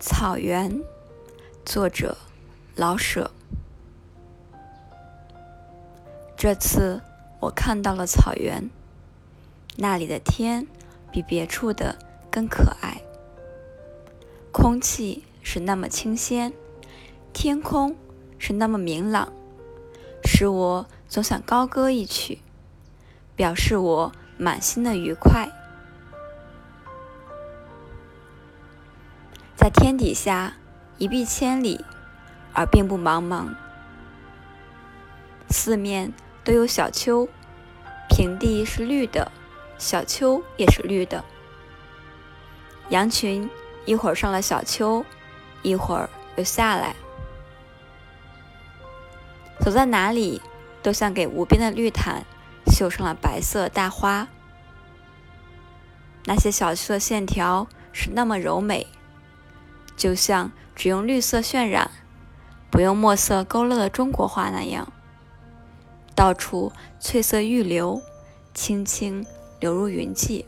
草原，作者老舍。这次我看到了草原，那里的天比别处的更可爱，空气是那么清鲜，天空是那么明朗，使我总想高歌一曲，表示我满心的愉快。在天底下，一碧千里，而并不茫茫。四面都有小丘，平地是绿的，小丘也是绿的。羊群一会儿上了小丘，一会儿又下来，走在哪里都像给无边的绿毯绣上了白色大花。那些小丘的线条是那么柔美。就像只用绿色渲染，不用墨色勾勒的中国画那样，到处翠色欲流，轻轻流入云际。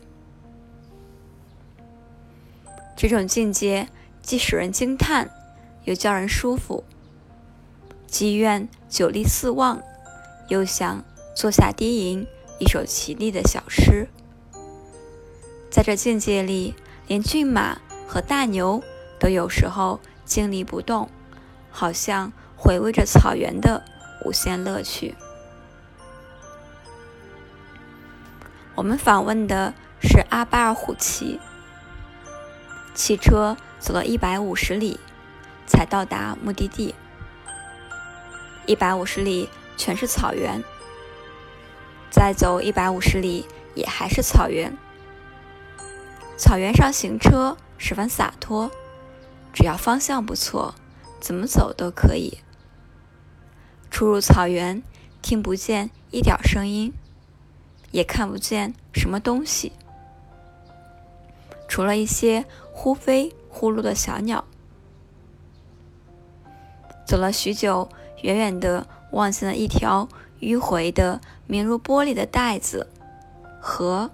这种境界既使人惊叹，又叫人舒服，既愿久立四望，又想坐下低吟一首绮丽的小诗。在这境界里，连骏马和大牛。都有时候静立不动，好像回味着草原的无限乐趣。我们访问的是阿巴尔虎旗，汽车走了一百五十里才到达目的地。一百五十里全是草原，再走一百五十里也还是草原。草原上行车十分洒脱。只要方向不错，怎么走都可以。出入草原，听不见一点声音，也看不见什么东西，除了一些忽飞忽落的小鸟。走了许久，远远的望见了一条迂回的、明如玻璃的带子，河。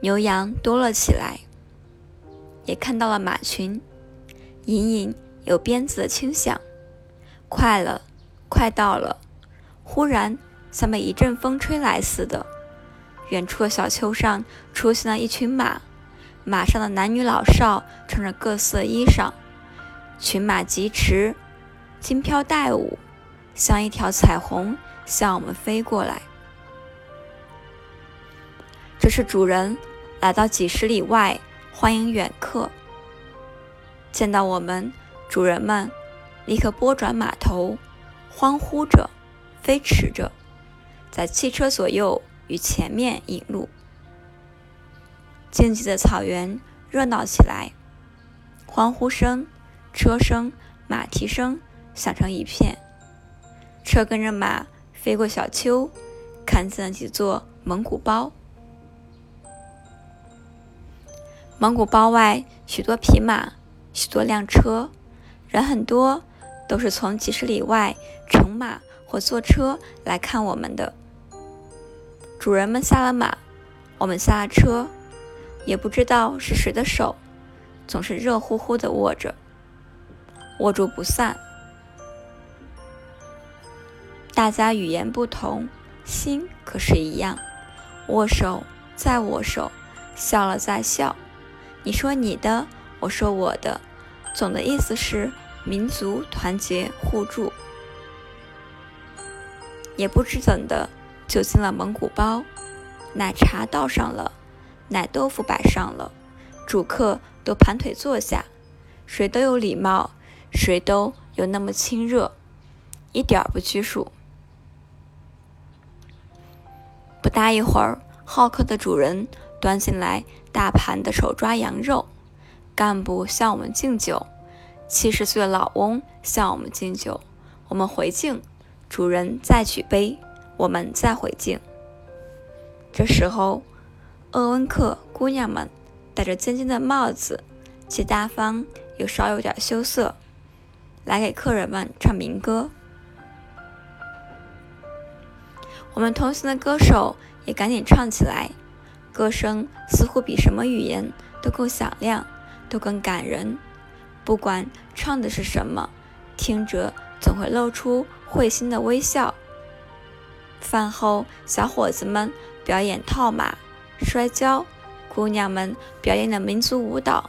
牛羊多了起来。也看到了马群，隐隐有鞭子的轻响。快了，快到了！忽然，像被一阵风吹来似的，远处的小丘上出现了一群马，马上的男女老少穿着各色衣裳，群马疾驰，金飘带舞，像一条彩虹向我们飞过来。这是主人来到几十里外。欢迎远客。见到我们，主人们立刻拨转马头，欢呼着，飞驰着，在汽车左右与前面引路。静寂的草原热闹起来，欢呼声、车声、马蹄声响成一片。车跟着马飞过小丘，看见了几座蒙古包。蒙古包外，许多匹马，许多辆车，人很多，都是从几十里外乘马或坐车来看我们的。主人们下了马，我们下了车，也不知道是谁的手，总是热乎乎的握着，握住不散。大家语言不同，心可是一样，握手再握手，笑了再笑。你说你的，我说我的，总的意思是民族团结互助。也不知怎的，就进了蒙古包，奶茶倒上了，奶豆腐摆上了，主客都盘腿坐下，谁都有礼貌，谁都有那么亲热，一点儿不拘束。不大一会儿，好客的主人。端进来大盘的手抓羊肉，干部向我们敬酒，七十岁的老翁向我们敬酒，我们回敬，主人再举杯，我们再回敬。这时候，鄂温克姑娘们戴着尖尖的帽子，既大方又稍有点羞涩，来给客人们唱民歌。我们同行的歌手也赶紧唱起来。歌声似乎比什么语言都更响亮，都更感人，不管唱的是什么，听着总会露出会心的微笑。饭后，小伙子们表演套马、摔跤，姑娘们表演了民族舞蹈，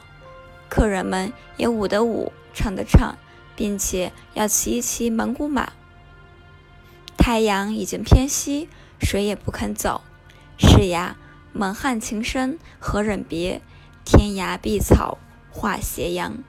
客人们也舞的舞，唱的唱，并且要骑一骑蒙古马。太阳已经偏西，谁也不肯走。是呀，蒙汉情深何忍别？天涯碧草话斜阳。